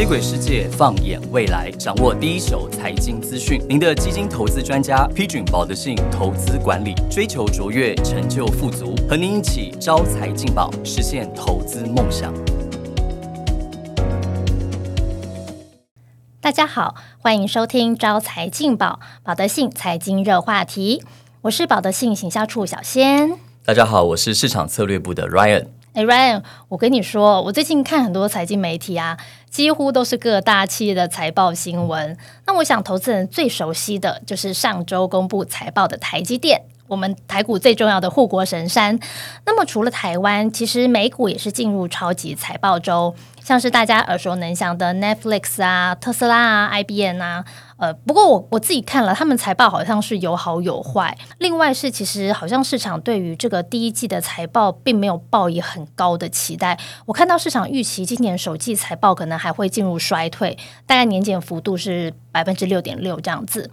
接轨世界，放眼未来，掌握第一手财经资讯。您的基金投资专家，批准保德信投资管理，追求卓越，成就富足，和您一起招财进宝，实现投资梦想。大家好，欢迎收听招财进宝，保德信财经热话题。我是保德信行销处小仙。大家好，我是市场策略部的 Ryan。哎，Ryan，我跟你说，我最近看很多财经媒体啊，几乎都是各大企业的财报新闻。那我想，投资人最熟悉的就是上周公布财报的台积电。我们台股最重要的护国神山。那么除了台湾，其实美股也是进入超级财报周，像是大家耳熟能详的 Netflix 啊、特斯拉啊、IBM 啊。呃，不过我我自己看了，他们财报好像是有好有坏。另外是，其实好像市场对于这个第一季的财报并没有抱以很高的期待。我看到市场预期今年首季财报可能还会进入衰退，大概年减幅度是百分之六点六这样子。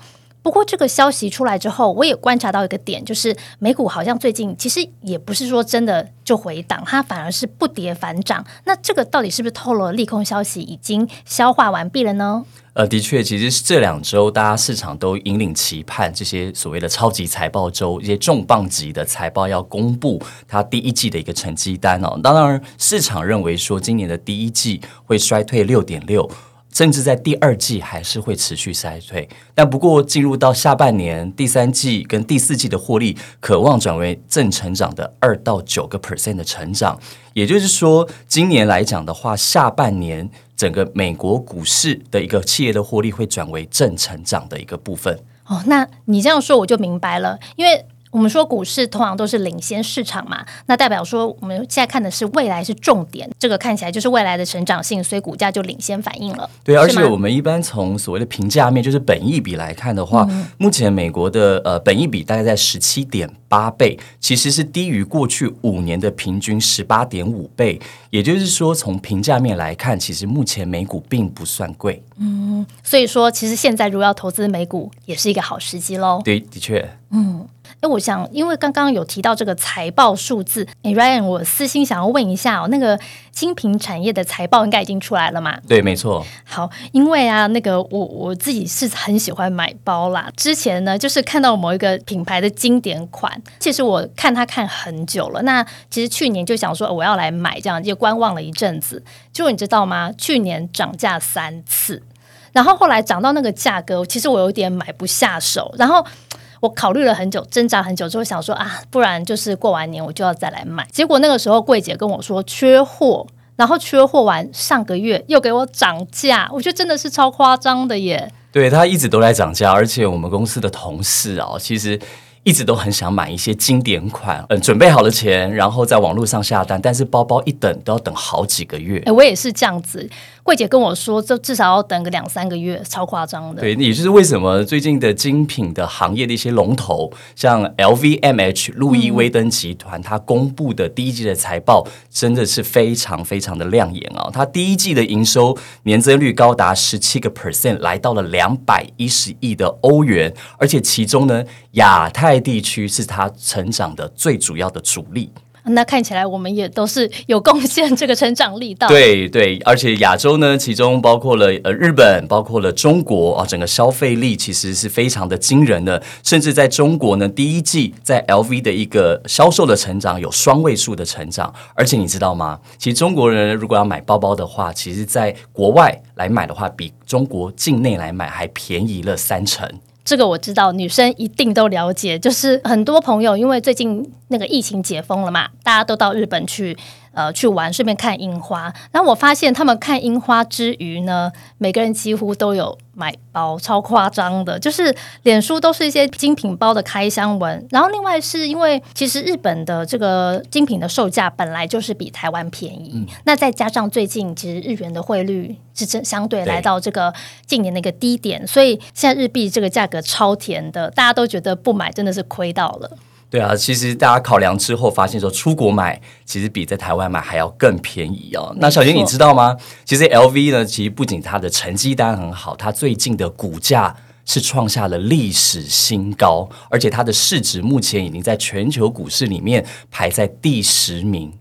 不过这个消息出来之后，我也观察到一个点，就是美股好像最近其实也不是说真的就回档，它反而是不跌反涨。那这个到底是不是透露了利空消息已经消化完毕了呢？呃，的确，其实这两周大家市场都引领期盼这些所谓的超级财报周，一些重磅级的财报要公布它第一季的一个成绩单哦。当然，市场认为说今年的第一季会衰退六点六。甚至在第二季还是会持续衰退，但不过进入到下半年、第三季跟第四季的获利，渴望转为正成长的二到九个 percent 的成长。也就是说，今年来讲的话，下半年整个美国股市的一个企业的获利会转为正成长的一个部分。哦，那你这样说我就明白了，因为。我们说股市通常都是领先市场嘛，那代表说我们现在看的是未来是重点，这个看起来就是未来的成长性，所以股价就领先反应了。对，而且我们一般从所谓的评价面，就是本益比来看的话，目前美国的呃本益比大概在十七点八倍，其实是低于过去五年的平均十八点五倍。也就是说，从评价面来看，其实目前美股并不算贵。嗯，所以说其实现在如果要投资美股，也是一个好时机喽。对，的确，嗯。哎，我想，因为刚刚有提到这个财报数字，哎，Ryan，我私心想要问一下哦，那个精品产业的财报应该已经出来了嘛？对，没错。好，因为啊，那个我我自己是很喜欢买包啦。之前呢，就是看到某一个品牌的经典款，其实我看它看很久了。那其实去年就想说我要来买，这样就观望了一阵子。结果你知道吗？去年涨价三次，然后后来涨到那个价格，其实我有点买不下手，然后。我考虑了很久，挣扎很久之后，想说啊，不然就是过完年我就要再来买。结果那个时候柜姐跟我说缺货，然后缺货完上个月又给我涨价，我觉得真的是超夸张的耶。对他一直都在涨价，而且我们公司的同事啊，其实。一直都很想买一些经典款，嗯，准备好了钱，然后在网络上下单，但是包包一等都要等好几个月。哎，我也是这样子。柜姐跟我说，这至少要等个两三个月，超夸张的。对，也就是为什么最近的精品的行业的一些龙头，像 LVMH 路易威登集团，它公布的第一季的财报真的是非常非常的亮眼啊！它第一季的营收年增率高达十七个 percent，来到了两百一十亿的欧元，而且其中呢，亚太。地区是它成长的最主要的主力。那看起来我们也都是有贡献这个成长力道。对对，而且亚洲呢，其中包括了呃日本，包括了中国啊，整个消费力其实是非常的惊人的。甚至在中国呢，第一季在 LV 的一个销售的成长有双位数的成长。而且你知道吗？其实中国人如果要买包包的话，其实在国外来买的话，比中国境内来买还便宜了三成。这个我知道，女生一定都了解。就是很多朋友，因为最近那个疫情解封了嘛，大家都到日本去。呃，去玩，顺便看樱花。然后我发现他们看樱花之余呢，每个人几乎都有买包，超夸张的，就是脸书都是一些精品包的开箱文。然后另外是因为其实日本的这个精品的售价本来就是比台湾便宜，那再加上最近其实日元的汇率是真相对来到这个近年的一个低点，所以现在日币这个价格超甜的，大家都觉得不买真的是亏到了。对啊，其实大家考量之后发现说，出国买其实比在台湾买还要更便宜哦。那小杰你知道吗？其实 LV 呢，其实不仅它的成绩单很好，它最近的股价是创下了历史新高，而且它的市值目前已经在全球股市里面排在第十名。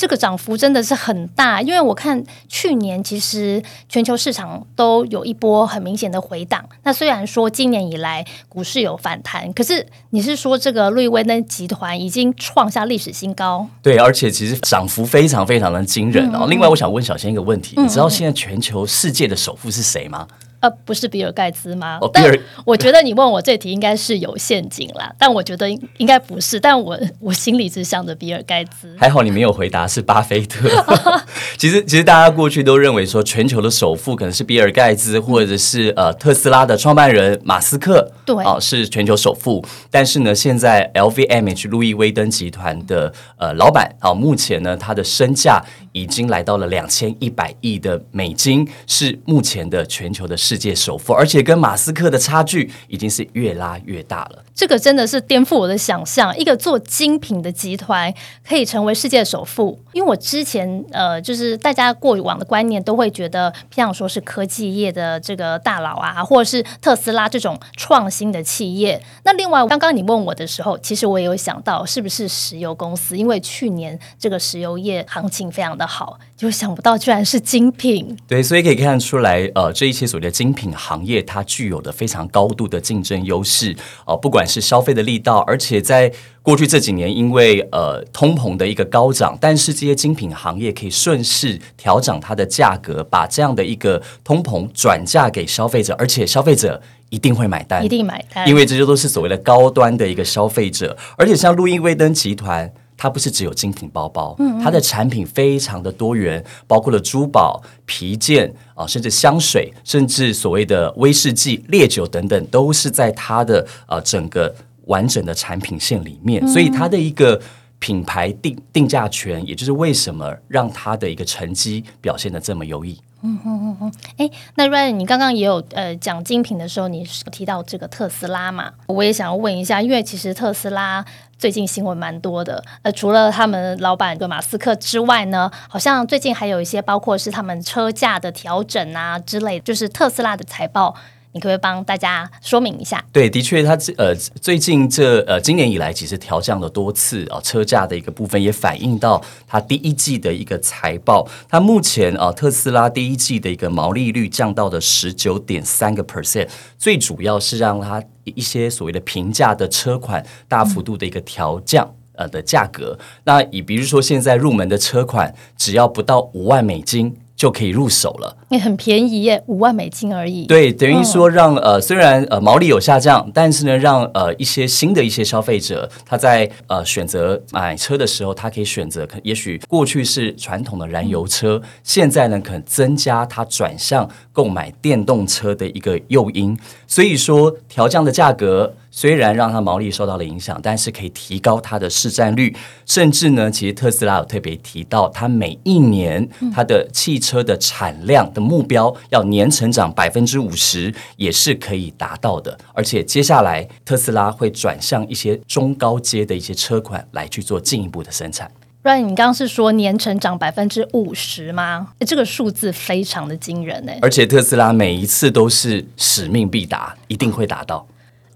这个涨幅真的是很大，因为我看去年其实全球市场都有一波很明显的回档。那虽然说今年以来股市有反弹，可是你是说这个路易威登集团已经创下历史新高？对，而且其实涨幅非常非常的惊人哦。另外，我想问小仙一个问题，你知道现在全球世界的首富是谁吗？呃，不是比尔盖茨吗？哦，比尔，我觉得你问我这题应该是有陷阱啦，但我觉得应该不是，但我我心里只想着比尔盖茨。还好你没有回答是巴菲特。其实其实大家过去都认为说全球的首富可能是比尔盖茨或者是呃特斯拉的创办人马斯克，对，哦是全球首富。但是呢，现在 LVMH 路易威登集团的呃老板啊，目前呢他的身价。已经来到了两千一百亿的美金，是目前的全球的世界首富，而且跟马斯克的差距已经是越拉越大了。这个真的是颠覆我的想象，一个做精品的集团可以成为世界首富。因为我之前呃，就是大家过往的观念都会觉得，像说是科技业的这个大佬啊，或者是特斯拉这种创新的企业。那另外，刚刚你问我的时候，其实我也有想到是不是石油公司，因为去年这个石油业行情非常的好，就想不到居然是精品。对，所以可以看出来，呃，这一些所谓的精品行业，它具有的非常高度的竞争优势呃，不管是消费的力道，而且在过去这几年，因为呃通膨的一个高涨，但是这些精品行业可以顺势调整它的价格，把这样的一个通膨转嫁给消费者，而且消费者一定会买单，一定买单，因为这些都是所谓的高端的一个消费者，而且像路易威登集团。它不是只有精品包包，它的产品非常的多元，包括了珠宝、皮件啊，甚至香水，甚至所谓的威士忌、烈酒等等，都是在它的呃整个完整的产品线里面。所以它的一个品牌定定价权，也就是为什么让它的一个成绩表现的这么优异。嗯嗯嗯嗯，哎，那 Ryan，你刚刚也有呃讲精品的时候，你提到这个特斯拉嘛？我也想要问一下，因为其实特斯拉最近新闻蛮多的，呃，除了他们老板个马斯克之外呢，好像最近还有一些包括是他们车价的调整啊之类，就是特斯拉的财报。你可不可以帮大家说明一下？对，的确，它呃最近这呃今年以来，其实调降了多次啊，车价的一个部分也反映到它第一季的一个财报。它目前啊，特斯拉第一季的一个毛利率降到了十九点三个 percent，最主要是让它一些所谓的平价的车款大幅度的一个调降呃的价格。那以比如说现在入门的车款，只要不到五万美金。就可以入手了，也很便宜耶，五万美金而已。对，等于说让呃，虽然呃毛利有下降，但是呢，让呃一些新的一些消费者，他在呃选择买车的时候，他可以选择，可也许过去是传统的燃油车，现在呢可能增加他转向购买电动车的一个诱因。所以说调降的价格。虽然让它毛利受到了影响，但是可以提高它的市占率，甚至呢，其实特斯拉有特别提到，它每一年它的汽车的产量的目标要年成长百分之五十，也是可以达到的。而且接下来特斯拉会转向一些中高阶的一些车款来去做进一步的生产。Ryan，你刚刚是说年成长百分之五十吗？这个数字非常的惊人哎！而且特斯拉每一次都是使命必达，一定会达到。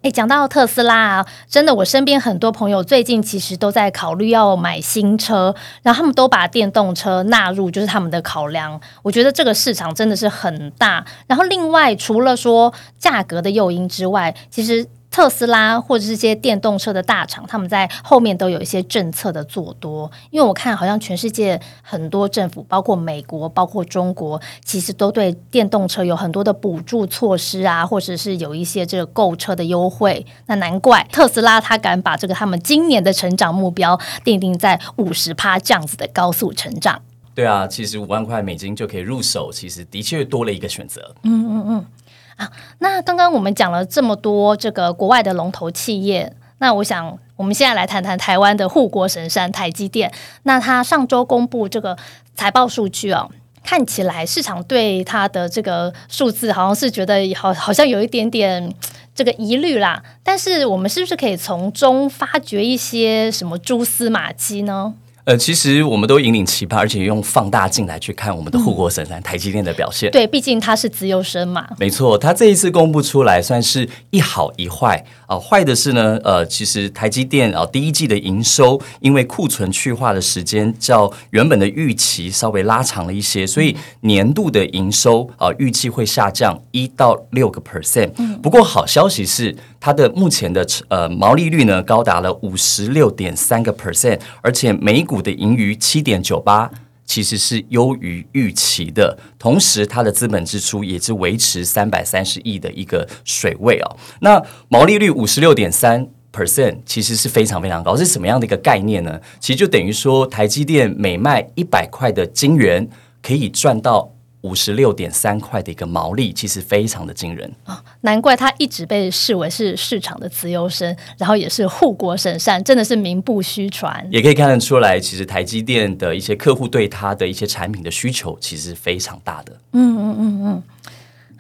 哎，讲到特斯拉啊，真的，我身边很多朋友最近其实都在考虑要买新车，然后他们都把电动车纳入就是他们的考量。我觉得这个市场真的是很大。然后另外，除了说价格的诱因之外，其实。特斯拉或者这些电动车的大厂，他们在后面都有一些政策的做多。因为我看好像全世界很多政府，包括美国、包括中国，其实都对电动车有很多的补助措施啊，或者是有一些这个购车的优惠。那难怪特斯拉他敢把这个他们今年的成长目标定定在五十趴这样子的高速成长。对啊，其实五万块美金就可以入手，其实的确多了一个选择。嗯嗯嗯。啊，那刚刚我们讲了这么多这个国外的龙头企业，那我想我们现在来谈谈台湾的护国神山台积电。那它上周公布这个财报数据哦，看起来市场对它的这个数字好像是觉得好，好像有一点点这个疑虑啦。但是我们是不是可以从中发掘一些什么蛛丝马迹呢？呃，其实我们都引领奇葩，而且用放大镜来去看我们的护国神山台积电的表现。对，毕竟它是自由生嘛。没错，它这一次公布出来，算是一好一坏啊。坏的是呢，呃，其实台积电啊第一季的营收，因为库存去化的时间较原本的预期稍微拉长了一些，所以年度的营收啊预计会下降一到六个 percent。不过好消息是，它的目前的呃毛利率呢高达了五十六点三个 percent，而且每股的盈余七点九八，其实是优于预期的。同时，它的资本支出也是维持三百三十亿的一个水位哦。那毛利率五十六点三 percent，其实是非常非常高。是什么样的一个概念呢？其实就等于说，台积电每卖一百块的晶圆，可以赚到。五十六点三块的一个毛利，其实非常的惊人啊！难怪它一直被视为是市场的自由生，然后也是护国神山，真的是名不虚传。也可以看得出来，其实台积电的一些客户对它的一些产品的需求，其实非常大的。嗯嗯嗯嗯。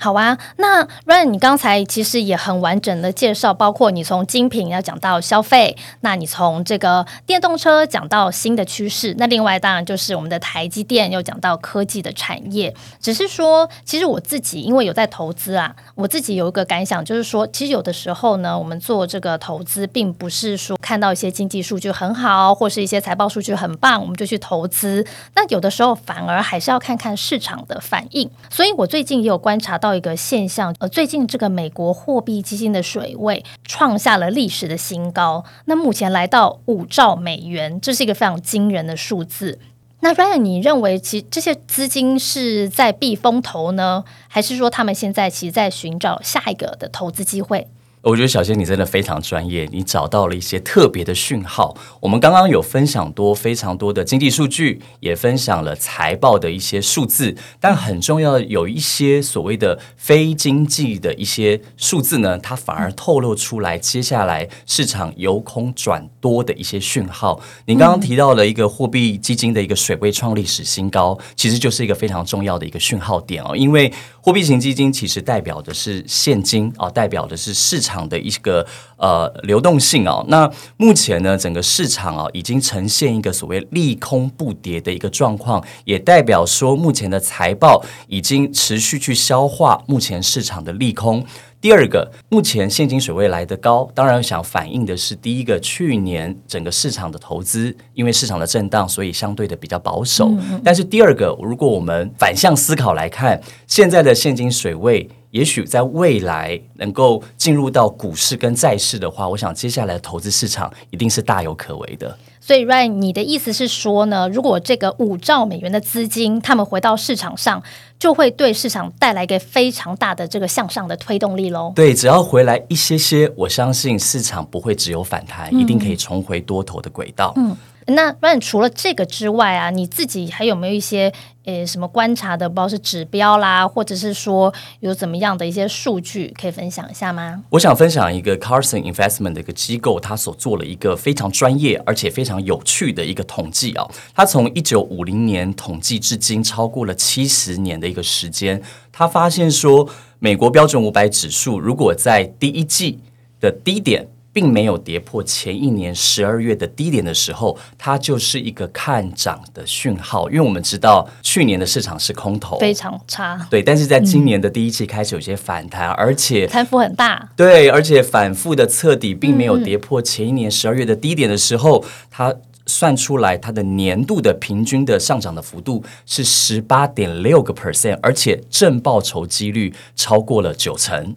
好啊，那 Ryan，你刚才其实也很完整的介绍，包括你从精品要讲到消费，那你从这个电动车讲到新的趋势，那另外当然就是我们的台积电又讲到科技的产业。只是说，其实我自己因为有在投资啊，我自己有一个感想，就是说，其实有的时候呢，我们做这个投资，并不是说看到一些经济数据很好，或是一些财报数据很棒，我们就去投资。那有的时候反而还是要看看市场的反应。所以我最近也有观察到。到一个现象，呃，最近这个美国货币基金的水位创下了历史的新高，那目前来到五兆美元，这是一个非常惊人的数字。那 Ryan，你认为其这些资金是在避风头呢，还是说他们现在其实在寻找下一个的投资机会？我觉得小仙你真的非常专业，你找到了一些特别的讯号。我们刚刚有分享多非常多的经济数据，也分享了财报的一些数字，但很重要的有一些所谓的非经济的一些数字呢，它反而透露出来接下来市场由空转多的一些讯号。您刚刚提到了一个货币基金的一个水位创历史新高，其实就是一个非常重要的一个讯号点哦，因为货币型基金其实代表的是现金啊，代表的是市场。场的一个呃流动性啊，那目前呢，整个市场啊已经呈现一个所谓利空不跌的一个状况，也代表说目前的财报已经持续去消化目前市场的利空。第二个，目前现金水位来得高，当然想反映的是第一个，去年整个市场的投资，因为市场的震荡，所以相对的比较保守。但是第二个，如果我们反向思考来看，现在的现金水位。也许在未来能够进入到股市跟债市的话，我想接下来的投资市场一定是大有可为的。所以，Ryan，你的意思是说呢？如果这个五兆美元的资金他们回到市场上，就会对市场带来一个非常大的这个向上的推动力喽？对，只要回来一些些，我相信市场不会只有反弹，一定可以重回多头的轨道。嗯。那 Ryan 除了这个之外啊，你自己还有没有一些呃什么观察的，不知道是指标啦，或者是说有怎么样的一些数据可以分享一下吗？我想分享一个 Carson Investment 的一个机构，他所做了一个非常专业而且非常有趣的一个统计啊。他从一九五零年统计至今，超过了七十年的一个时间，他发现说，美国标准五百指数如果在第一季的低点。并没有跌破前一年十二月的低点的时候，它就是一个看涨的讯号。因为我们知道去年的市场是空头，非常差。对，但是在今年的第一季开始有些反弹，而且贪幅很大。对，而且反复的测底，并没有跌破前一年十二月的低点的时候，它算出来它的年度的平均的上涨的幅度是十八点六个 percent，而且正报酬几率超过了九成。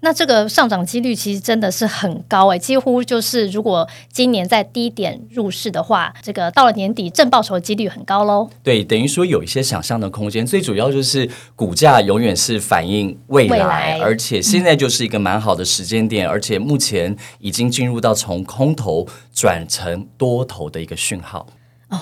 那这个上涨几率其实真的是很高哎，几乎就是如果今年在低点入市的话，这个到了年底正报酬的几率很高喽。对，等于说有一些想象的空间。最主要就是股价永远是反映未来，而且现在就是一个蛮好的时间点，而且目前已经进入到从空头转成多头的一个讯号。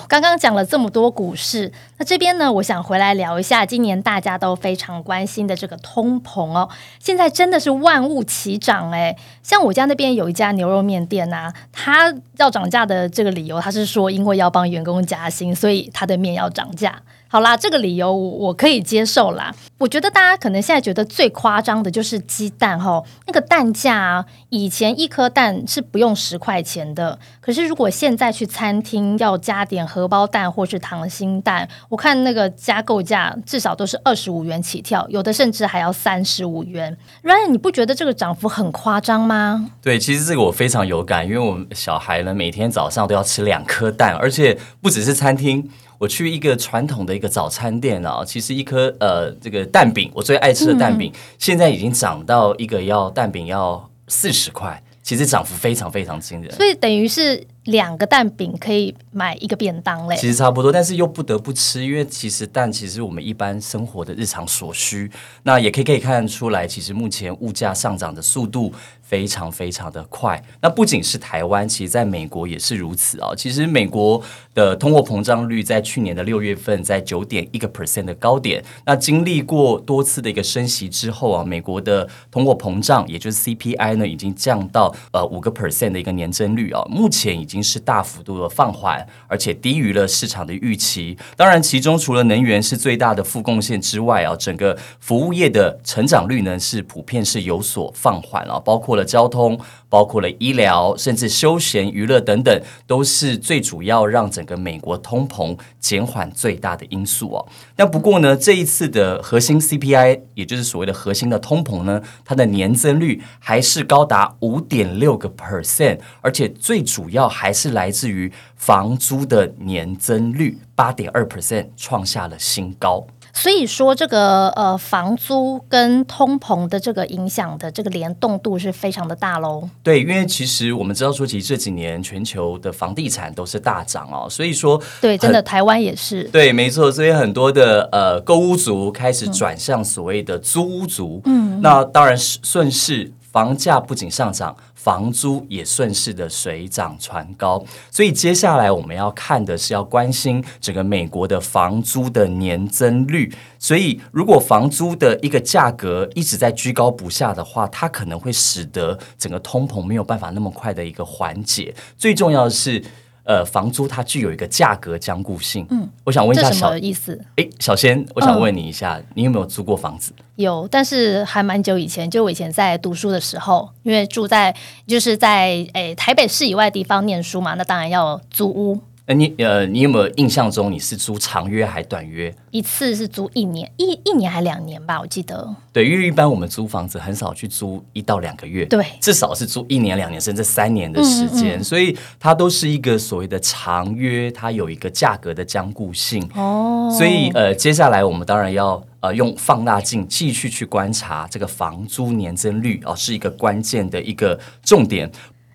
刚刚讲了这么多股市，那这边呢，我想回来聊一下今年大家都非常关心的这个通膨哦。现在真的是万物齐涨诶，像我家那边有一家牛肉面店呐，它要涨价的这个理由，他是说因为要帮员工加薪，所以他的面要涨价。好啦，这个理由我我可以接受啦。我觉得大家可能现在觉得最夸张的就是鸡蛋哈，那个蛋价啊，以前一颗蛋是不用十块钱的，可是如果现在去餐厅要加点荷包蛋或是溏心蛋，我看那个加购价至少都是二十五元起跳，有的甚至还要三十五元。Ryan，你不觉得这个涨幅很夸张吗？对，其实这个我非常有感，因为我们小孩呢每天早上都要吃两颗蛋，而且不只是餐厅。我去一个传统的一个早餐店啊，其实一颗呃这个蛋饼，我最爱吃的蛋饼，现在已经涨到一个要蛋饼要四十块，其实涨幅非常非常惊人。所以等于是两个蛋饼可以买一个便当嘞。其实差不多，但是又不得不吃，因为其实蛋其实我们一般生活的日常所需，那也可以可以看出来，其实目前物价上涨的速度。非常非常的快，那不仅是台湾，其实在美国也是如此啊。其实美国的通货膨胀率在去年的六月份在九点一个 percent 的高点，那经历过多次的一个升息之后啊，美国的通货膨胀也就是 CPI 呢，已经降到呃五个 percent 的一个年增率啊，目前已经已经是大幅度的放缓，而且低于了市场的预期。当然，其中除了能源是最大的负贡献之外啊，整个服务业的成长率呢是普遍是有所放缓了，包括了。交通包括了医疗，甚至休闲娱乐等等，都是最主要让整个美国通膨减缓最大的因素哦。那不过呢，这一次的核心 CPI，也就是所谓的核心的通膨呢，它的年增率还是高达五点六个 percent，而且最主要还是来自于房租的年增率八点二 percent，创下了新高。所以说，这个呃，房租跟通膨的这个影响的这个联动度是非常的大喽。对，因为其实我们知道说，其实这几年全球的房地产都是大涨哦，所以说，对，真的台湾也是。对，没错，所以很多的呃购屋族开始转向所谓的租屋族。嗯，那当然是顺势。房价不仅上涨，房租也顺势的水涨船高。所以接下来我们要看的是要关心整个美国的房租的年增率。所以如果房租的一个价格一直在居高不下的话，它可能会使得整个通膨没有办法那么快的一个缓解。最重要的是。呃，房租它具有一个价格僵固性。嗯，我想问一下小意思。哎，小仙，我想问你一下，你有没有租过房子？有，但是还蛮久以前，就我以前在读书的时候，因为住在就是在诶台北市以外地方念书嘛，那当然要租屋。那你呃，你有没有印象中你是租长约还短约？一次是租一年，一一年还两年吧，我记得。对，因为一般我们租房子很少去租一到两个月，对，至少是租一年、两年甚至三年的时间，所以它都是一个所谓的长约，它有一个价格的坚固性。哦，所以呃，接下来我们当然要呃用放大镜继续去观察这个房租年增率哦，是一个关键的一个重点。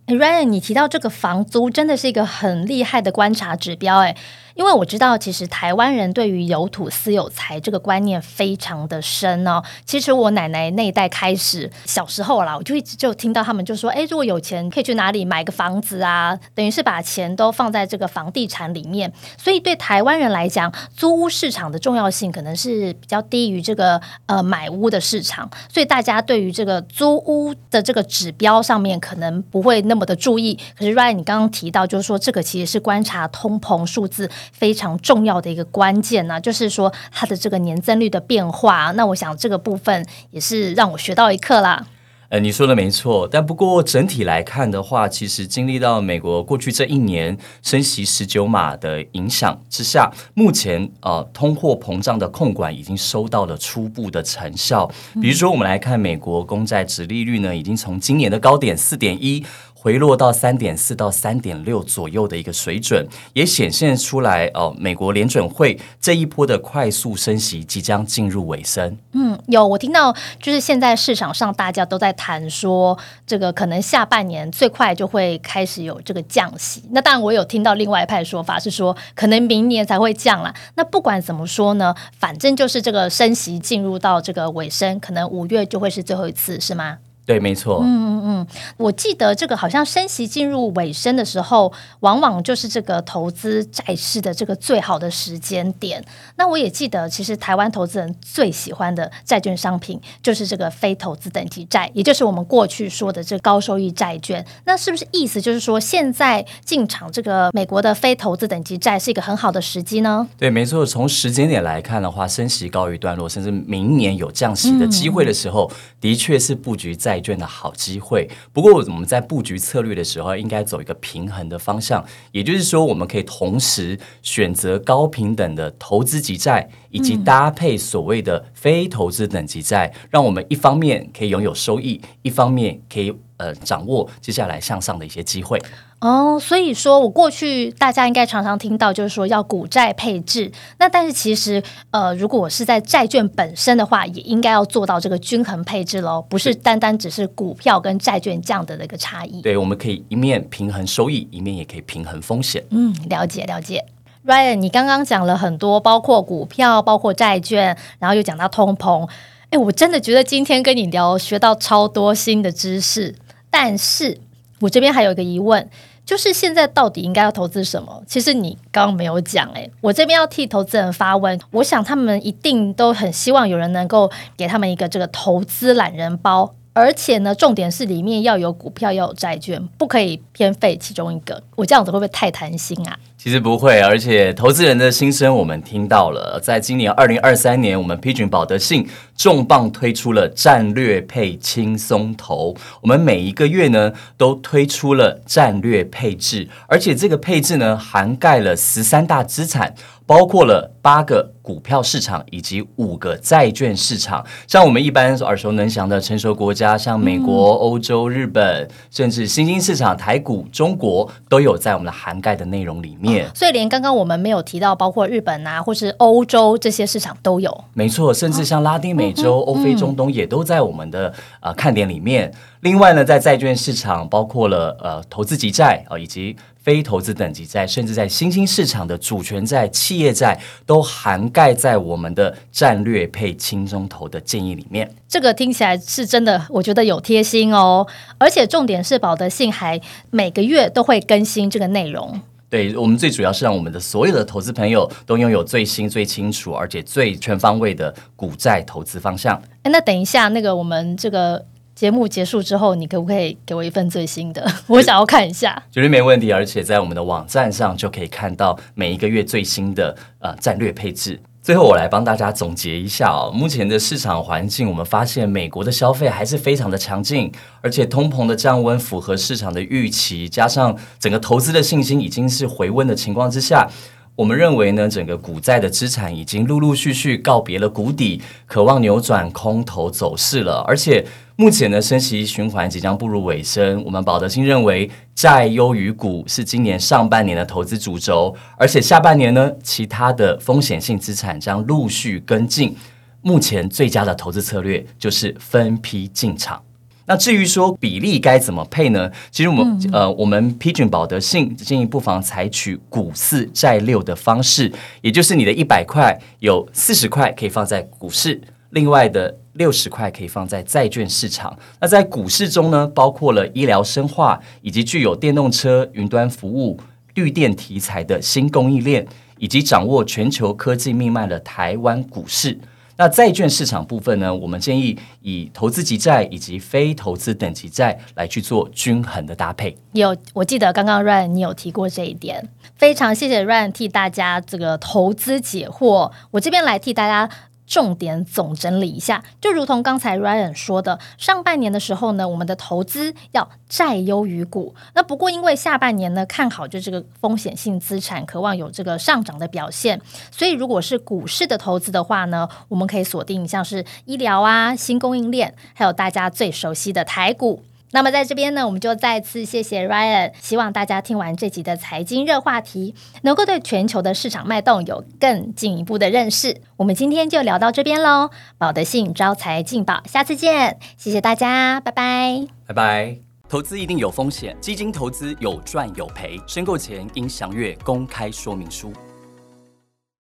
Ryan，你提到这个房租真的是一个很厉害的观察指标，哎。因为我知道，其实台湾人对于有土私有财这个观念非常的深哦。其实我奶奶那一代开始，小时候啦，我就一直就听到他们就说：“哎，如果有钱，可以去哪里买个房子啊？”等于是把钱都放在这个房地产里面。所以对台湾人来讲，租屋市场的重要性可能是比较低于这个呃买屋的市场。所以大家对于这个租屋的这个指标上面，可能不会那么的注意。可是 Ryan，你刚刚提到，就是说这个其实是观察通膨数字。非常重要的一个关键呢，就是说它的这个年增率的变化。那我想这个部分也是让我学到一课啦。呃，你说的没错，但不过整体来看的话，其实经历到美国过去这一年升息十九码的影响之下，目前呃通货膨胀的控管已经收到了初步的成效。比如说，我们来看美国公债值利率呢，已经从今年的高点四点一。回落到三点四到三点六左右的一个水准，也显现出来哦。美国联准会这一波的快速升息即将进入尾声。嗯，有我听到，就是现在市场上大家都在谈说，这个可能下半年最快就会开始有这个降息。那当然，我有听到另外一派说法是说，可能明年才会降了。那不管怎么说呢，反正就是这个升息进入到这个尾声，可能五月就会是最后一次，是吗？对，没错。嗯嗯嗯我记得这个好像升息进入尾声的时候，往往就是这个投资债市的这个最好的时间点。那我也记得，其实台湾投资人最喜欢的债券商品就是这个非投资等级债，也就是我们过去说的这高收益债券。那是不是意思就是说，现在进场这个美国的非投资等级债是一个很好的时机呢？对，没错。从时间点来看的话，升息告一段落，甚至明年有降息的机会的时候，的确是布局债券的好机会。不过我们在布局策略的时候，应该走一个平衡的方向，也就是说，我们可以同时选择高平等的投资级债，以及搭配所谓的非投资等级债，让我们一方面可以拥有收益，一方面可以呃掌握接下来向上的一些机会。哦，所以说我过去大家应该常常听到，就是说要股债配置。那但是其实，呃，如果我是在债券本身的话，也应该要做到这个均衡配置喽，不是单单只是股票跟债券这样的那个差异。对，我们可以一面平衡收益，一面也可以平衡风险。嗯，了解了解。Ryan，你刚刚讲了很多，包括股票，包括债券，然后又讲到通膨。哎，我真的觉得今天跟你聊，学到超多新的知识。但是我这边还有一个疑问。就是现在到底应该要投资什么？其实你刚刚没有讲诶，我这边要替投资人发问，我想他们一定都很希望有人能够给他们一个这个投资懒人包，而且呢，重点是里面要有股票，要有债券，不可以偏废其中一个。我这样子会不会太贪心啊？其实不会，而且投资人的心声我们听到了。在今年二零二三年，我们批准保德信重磅推出了战略配轻松投。我们每一个月呢都推出了战略配置，而且这个配置呢涵盖了十三大资产。包括了八个股票市场以及五个债券市场，像我们一般耳熟能详的成熟国家，像美国、欧洲、日本，甚至新兴市场台股、中国，都有在我们的涵盖的内容里面。所以，连刚刚我们没有提到，包括日本啊，或是欧洲这些市场都有。没错，甚至像拉丁美洲、欧非中东也都在我们的呃看点里面。另外呢，在债券市场，包括了呃投资级债啊，以及非投资等级债，甚至在新兴市场的主权债、企业债，都涵盖在我们的战略配轻中投的建议里面。这个听起来是真的，我觉得有贴心哦。而且重点是，保德信还每个月都会更新这个内容。对我们最主要是让我们的所有的投资朋友都拥有最新、最清楚，而且最全方位的股债投资方向。哎，那等一下，那个我们这个。节目结束之后，你可不可以给我一份最新的？我想要看一下，绝对没问题。而且在我们的网站上就可以看到每一个月最新的呃战略配置。最后，我来帮大家总结一下哦。目前的市场环境，我们发现美国的消费还是非常的强劲，而且通膨的降温符合市场的预期，加上整个投资的信心已经是回温的情况之下。我们认为呢，整个股债的资产已经陆陆续续告别了谷底，渴望扭转空头走势了。而且目前呢，升息循环即将步入尾声。我们保德信认为，债优于股是今年上半年的投资主轴，而且下半年呢，其他的风险性资产将陆续跟进。目前最佳的投资策略就是分批进场。那至于说比例该怎么配呢？其实我们呃，我们批准保德信建议不妨采取股四债六的方式，也就是你的一百块有四十块可以放在股市，另外的六十块可以放在债券市场。那在股市中呢，包括了医疗生化以及具有电动车、云端服务、绿电题材的新供应链，以及掌握全球科技命脉的台湾股市。那债券市场部分呢？我们建议以投资级债以及非投资等级债来去做均衡的搭配。有，我记得刚刚 Ryan 你有提过这一点，非常谢谢 Ryan 替大家这个投资解惑。我这边来替大家。重点总整理一下，就如同刚才 Ryan 说的，上半年的时候呢，我们的投资要债优于股。那不过因为下半年呢，看好就这个风险性资产，渴望有这个上涨的表现，所以如果是股市的投资的话呢，我们可以锁定像是医疗啊、新供应链，还有大家最熟悉的台股。那么在这边呢，我们就再次谢谢 Ryan，希望大家听完这集的财经热话题，能够对全球的市场脉动有更进一步的认识。我们今天就聊到这边喽，保德信招财进宝，下次见，谢谢大家，拜拜，拜拜。投资一定有风险，基金投资有赚有赔，申购前应详阅公开说明书。